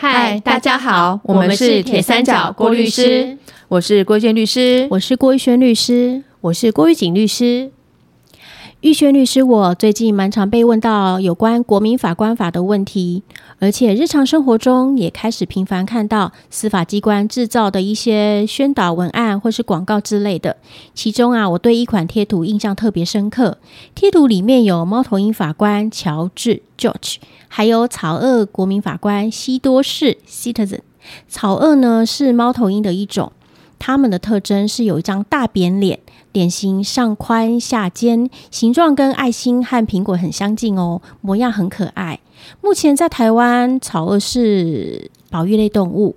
嗨，大家好，我们是铁三角郭律师，我是郭娟律师，我是郭玉轩律师，我是郭玉锦律师。玉轩律师，我最近蛮常被问到有关国民法官法的问题，而且日常生活中也开始频繁看到司法机关制造的一些宣导文案或是广告之类的。其中啊，我对一款贴图印象特别深刻，贴图里面有猫头鹰法官乔治 （George），还有草颚国民法官西多士 （Citizen）。草颚呢是猫头鹰的一种，它们的特征是有一张大扁脸。脸型上宽下尖，形状跟爱心和苹果很相近哦，模样很可爱。目前在台湾，草鳄是保育类动物。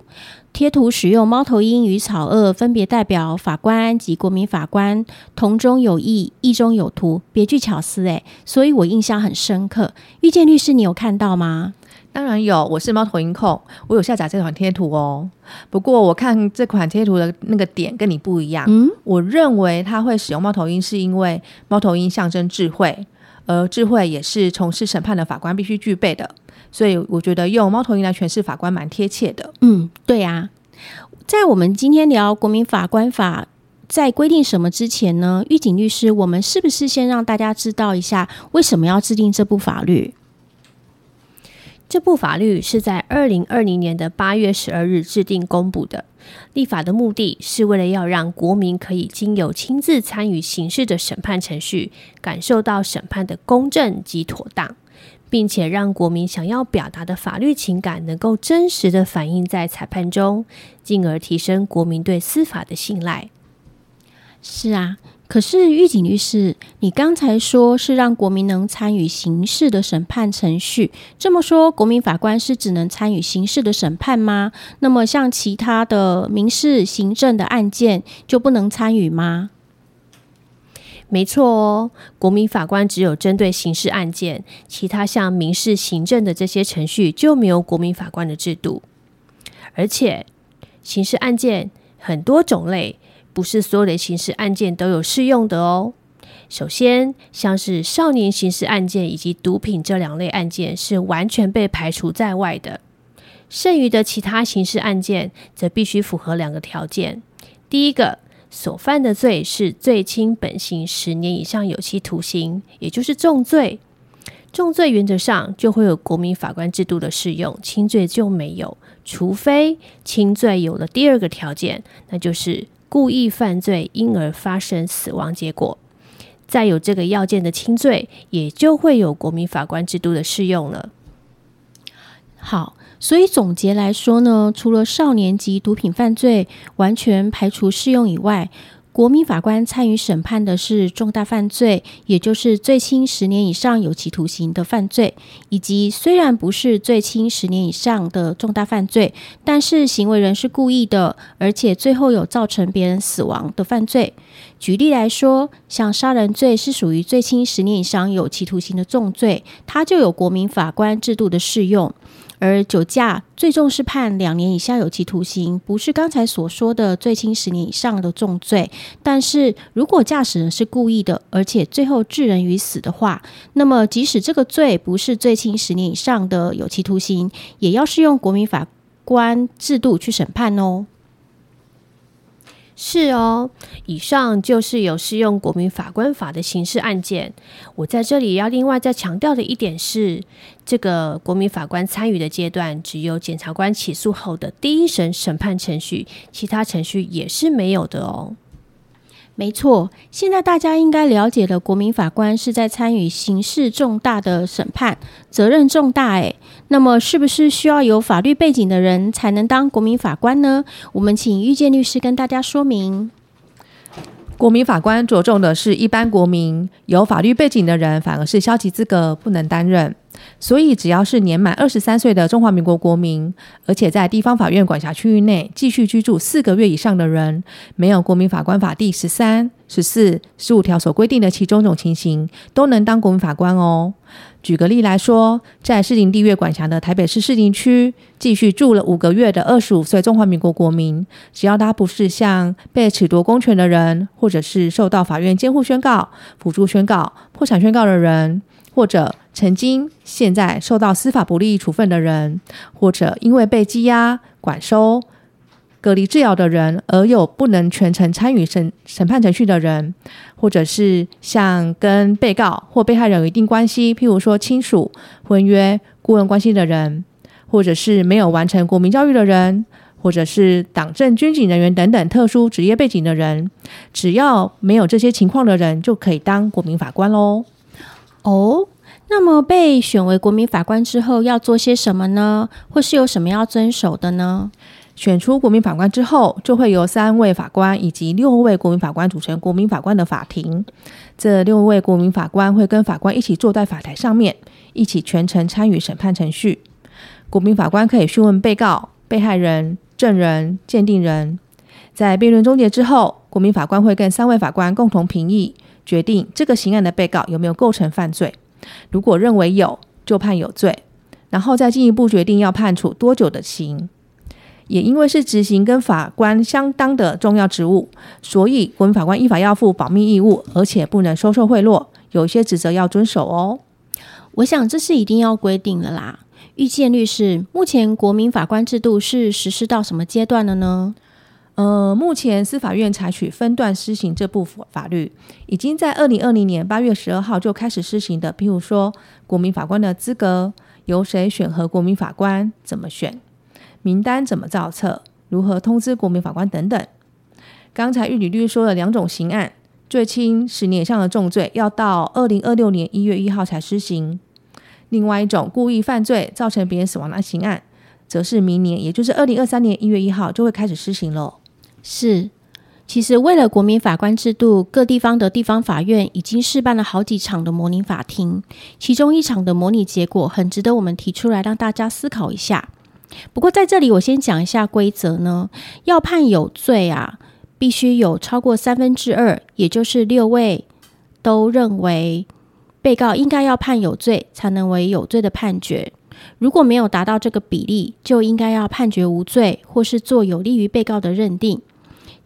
贴图使用猫头鹰与草颚，分别代表法官及国民法官，同中有异，异中有图，别具巧思诶，所以我印象很深刻。遇见律师，你有看到吗？当然有，我是猫头鹰控，我有下载这款贴图哦。不过我看这款贴图的那个点跟你不一样。嗯，我认为他会使用猫头鹰，是因为猫头鹰象征智慧，而智慧也是从事审判的法官必须具备的。所以我觉得用猫头鹰来诠释法官蛮贴切的。嗯，对呀。在我们今天聊国民法官法在规定什么之前呢？狱警律师，我们是不是先让大家知道一下为什么要制定这部法律？这部法律是在二零二零年的八月十二日制定公布的。立法的目的是为了要让国民可以经由亲自参与刑事的审判程序，感受到审判的公正及妥当，并且让国民想要表达的法律情感能够真实的反映在裁判中，进而提升国民对司法的信赖。是啊。可是，狱警律师，你刚才说是让国民能参与刑事的审判程序，这么说，国民法官是只能参与刑事的审判吗？那么，像其他的民事、行政的案件就不能参与吗？没错哦，国民法官只有针对刑事案件，其他像民事、行政的这些程序就没有国民法官的制度。而且，刑事案件很多种类。不是所有的刑事案件都有适用的哦。首先，像是少年刑事案件以及毒品这两类案件是完全被排除在外的。剩余的其他刑事案件则必须符合两个条件：第一个，所犯的罪是最轻本刑十年以上有期徒刑，也就是重罪。重罪原则上就会有国民法官制度的适用，轻罪就没有，除非轻罪有了第二个条件，那就是。故意犯罪，因而发生死亡结果，再有这个要件的轻罪，也就会有国民法官制度的适用了。好，所以总结来说呢，除了少年及毒品犯罪完全排除适用以外。国民法官参与审判的是重大犯罪，也就是最轻十年以上有期徒刑的犯罪，以及虽然不是最轻十年以上的重大犯罪，但是行为人是故意的，而且最后有造成别人死亡的犯罪。举例来说，像杀人罪是属于最轻十年以上有期徒刑的重罪，它就有国民法官制度的适用。而酒驾最重是判两年以下有期徒刑，不是刚才所说的最轻十年以上的重罪。但是如果驾驶人是故意的，而且最后致人于死的话，那么即使这个罪不是最轻十年以上的有期徒刑，也要适用国民法官制度去审判哦。是哦，以上就是有适用国民法官法的刑事案件。我在这里要另外再强调的一点是，这个国民法官参与的阶段，只有检察官起诉后的第一审审判程序，其他程序也是没有的哦。没错，现在大家应该了解的，国民法官是在参与刑事重大的审判，责任重大。诶，那么是不是需要有法律背景的人才能当国民法官呢？我们请遇见律师跟大家说明。国民法官着重的是一般国民，有法律背景的人反而是消极资格，不能担任。所以，只要是年满二十三岁的中华民国国民，而且在地方法院管辖区域内继续居住四个月以上的人，没有《国民法官法》第十三、十四、十五条所规定的其中一种情形，都能当国民法官哦。举个例来说，在市林地月管辖的台北市市林区继续住了五个月的二十五岁中华民国国民，只要他不是像被褫夺公权的人，或者是受到法院监护宣告、辅助宣告、破产宣告的人，或者曾经、现在受到司法不利处分的人，或者因为被羁押、管收、隔离治疗的人，而有不能全程参与审审判程序的人，或者是像跟被告或被害人有一定关系，譬如说亲属、婚约、顾问关系的人，或者是没有完成国民教育的人。或者是党政军警人员等等特殊职业背景的人，只要没有这些情况的人，就可以当国民法官喽。哦，那么被选为国民法官之后要做些什么呢？或是有什么要遵守的呢？选出国民法官之后，就会由三位法官以及六位国民法官组成国民法官的法庭。这六位国民法官会跟法官一起坐在法台上面，一起全程参与审判程序。国民法官可以讯问被告、被害人。证人、鉴定人，在辩论终结之后，国民法官会跟三位法官共同评议，决定这个刑案的被告有没有构成犯罪。如果认为有，就判有罪，然后再进一步决定要判处多久的刑。也因为是执行跟法官相当的重要职务，所以国民法官依法要负保密义务，而且不能收受贿赂，有一些职责要遵守哦。我想这是一定要规定的啦。遇见律师，目前国民法官制度是实施到什么阶段了呢？呃，目前司法院采取分段施行这部法律，已经在二零二零年八月十二号就开始施行的。譬如说，国民法官的资格由谁选核国民法官，怎么选，名单怎么造册，如何通知国民法官等等。刚才玉女律师说的两种刑案，最轻十年以上的重罪，要到二零二六年一月一号才施行。另外一种故意犯罪造成别人死亡的刑案，则是明年，也就是二零二三年一月一号就会开始施行了。是，其实为了国民法官制度，各地方的地方法院已经试办了好几场的模拟法庭，其中一场的模拟结果很值得我们提出来让大家思考一下。不过在这里，我先讲一下规则呢，要判有罪啊，必须有超过三分之二，也就是六位都认为。被告应该要判有罪，才能为有罪的判决。如果没有达到这个比例，就应该要判决无罪，或是做有利于被告的认定。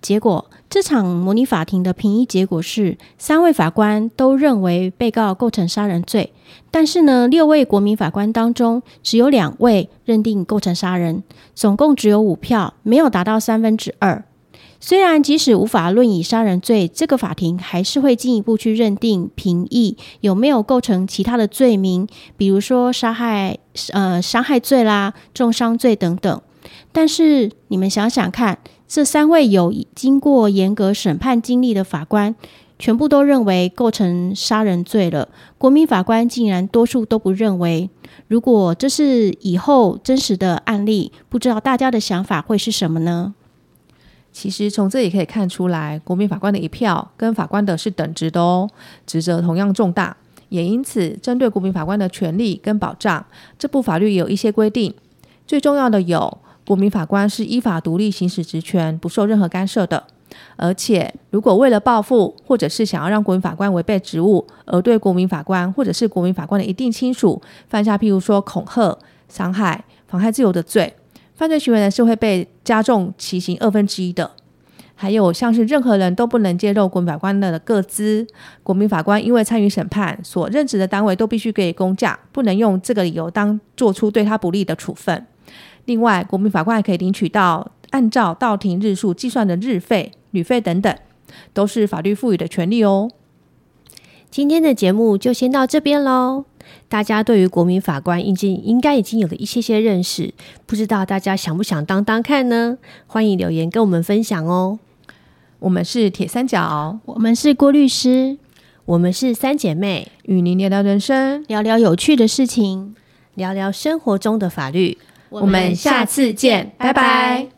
结果，这场模拟法庭的评议结果是，三位法官都认为被告构成杀人罪，但是呢，六位国民法官当中，只有两位认定构成杀人，总共只有五票，没有达到三分之二。虽然即使无法论以杀人罪，这个法庭还是会进一步去认定评议有没有构成其他的罪名，比如说杀害、呃伤害罪啦、重伤罪等等。但是你们想想看，这三位有经过严格审判经历的法官，全部都认为构成杀人罪了，国民法官竟然多数都不认为。如果这是以后真实的案例，不知道大家的想法会是什么呢？其实从这里可以看出来，国民法官的一票跟法官的是等值的哦，职责同样重大，也因此针对国民法官的权利跟保障，这部法律有一些规定。最重要的有，国民法官是依法独立行使职权，不受任何干涉的。而且，如果为了报复或者是想要让国民法官违背职务，而对国民法官或者是国民法官的一定亲属犯下譬如说恐吓、伤害、妨害自由的罪。犯罪行为呢是会被加重其刑二分之一的，还有像是任何人都不能接受国民法官的个资，国民法官因为参与审判所任职的单位都必须给予公假，不能用这个理由当做出对他不利的处分。另外，国民法官还可以领取到按照到庭日数计算的日费、旅费等等，都是法律赋予的权利哦。今天的节目就先到这边喽。大家对于国民法官应经应该已经有了一些些认识，不知道大家想不想当当看呢？欢迎留言跟我们分享哦。我们是铁三角，我们是郭律师，我们是三姐妹，与您聊聊人生，聊聊有趣的事情，聊聊生活中的法律。我们下次见，拜拜。